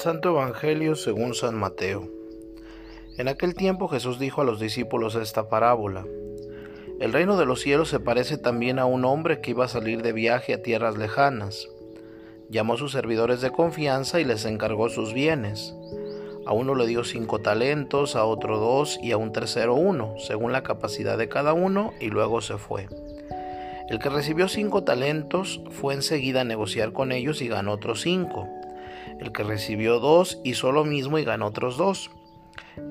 Santo Evangelio según San Mateo. En aquel tiempo Jesús dijo a los discípulos esta parábola. El reino de los cielos se parece también a un hombre que iba a salir de viaje a tierras lejanas. Llamó a sus servidores de confianza y les encargó sus bienes. A uno le dio cinco talentos, a otro dos y a un tercero uno, según la capacidad de cada uno, y luego se fue. El que recibió cinco talentos fue enseguida a negociar con ellos y ganó otros cinco. El que recibió dos hizo lo mismo y ganó otros dos.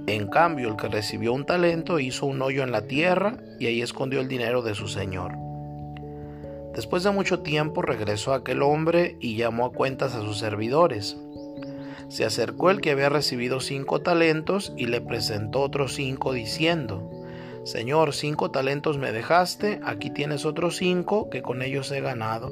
En cambio, el que recibió un talento hizo un hoyo en la tierra y ahí escondió el dinero de su señor. Después de mucho tiempo regresó aquel hombre y llamó a cuentas a sus servidores. Se acercó el que había recibido cinco talentos y le presentó otros cinco diciendo, Señor, cinco talentos me dejaste, aquí tienes otros cinco que con ellos he ganado.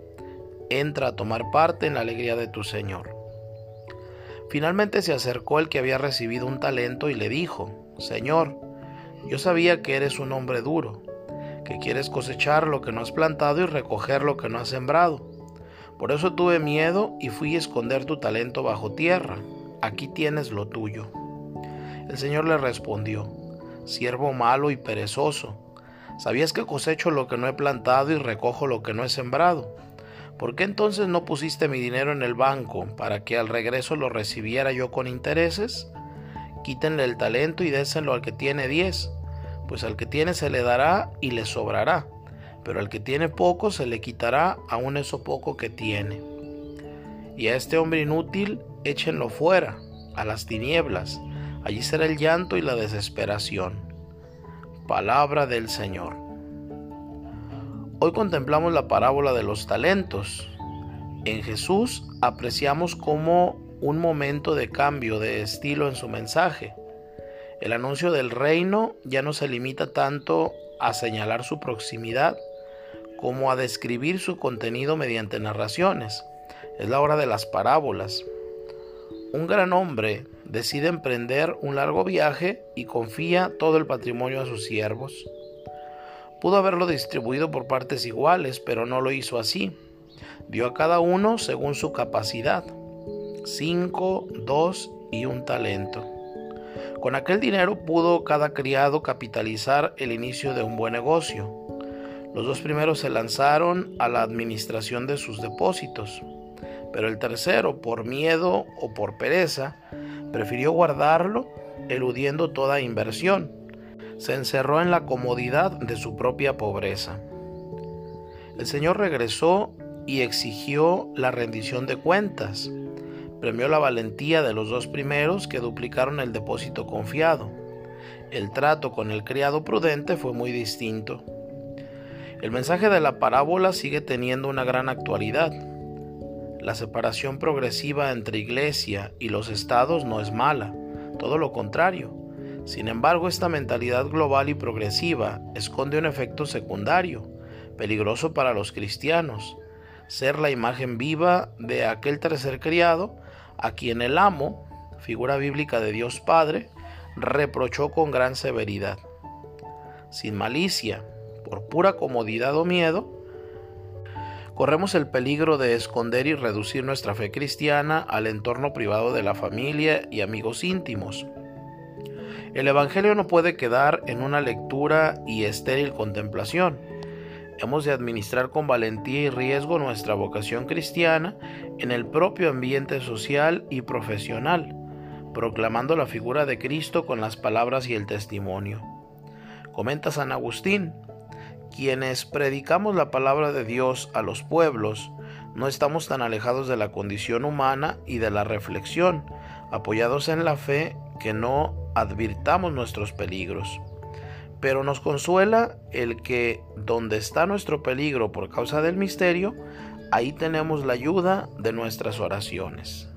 entra a tomar parte en la alegría de tu Señor. Finalmente se acercó el que había recibido un talento y le dijo, Señor, yo sabía que eres un hombre duro, que quieres cosechar lo que no has plantado y recoger lo que no has sembrado. Por eso tuve miedo y fui a esconder tu talento bajo tierra. Aquí tienes lo tuyo. El Señor le respondió, siervo malo y perezoso, ¿sabías que cosecho lo que no he plantado y recojo lo que no he sembrado? ¿Por qué entonces no pusiste mi dinero en el banco para que al regreso lo recibiera yo con intereses? Quítenle el talento y déselo al que tiene diez, pues al que tiene se le dará y le sobrará, pero al que tiene poco se le quitará aún eso poco que tiene. Y a este hombre inútil échenlo fuera, a las tinieblas, allí será el llanto y la desesperación. Palabra del Señor. Hoy contemplamos la parábola de los talentos. En Jesús apreciamos como un momento de cambio de estilo en su mensaje. El anuncio del reino ya no se limita tanto a señalar su proximidad como a describir su contenido mediante narraciones. Es la hora de las parábolas. Un gran hombre decide emprender un largo viaje y confía todo el patrimonio a sus siervos. Pudo haberlo distribuido por partes iguales, pero no lo hizo así. Dio a cada uno según su capacidad. Cinco, dos y un talento. Con aquel dinero pudo cada criado capitalizar el inicio de un buen negocio. Los dos primeros se lanzaron a la administración de sus depósitos, pero el tercero, por miedo o por pereza, prefirió guardarlo, eludiendo toda inversión se encerró en la comodidad de su propia pobreza. El Señor regresó y exigió la rendición de cuentas. Premió la valentía de los dos primeros que duplicaron el depósito confiado. El trato con el criado prudente fue muy distinto. El mensaje de la parábola sigue teniendo una gran actualidad. La separación progresiva entre iglesia y los estados no es mala, todo lo contrario sin embargo, esta mentalidad global y progresiva esconde un efecto secundario, peligroso para los cristianos, ser la imagen viva de aquel tercer criado a quien el amo, figura bíblica de Dios Padre, reprochó con gran severidad. Sin malicia, por pura comodidad o miedo, corremos el peligro de esconder y reducir nuestra fe cristiana al entorno privado de la familia y amigos íntimos el Evangelio no puede quedar en una lectura y estéril contemplación. Hemos de administrar con valentía y riesgo nuestra vocación cristiana en el propio ambiente social y profesional, proclamando la figura de Cristo con las palabras y el testimonio. Comenta San Agustín, quienes predicamos la palabra de Dios a los pueblos, no estamos tan alejados de la condición humana y de la reflexión, apoyados en la fe que no advirtamos nuestros peligros. Pero nos consuela el que donde está nuestro peligro por causa del misterio, ahí tenemos la ayuda de nuestras oraciones.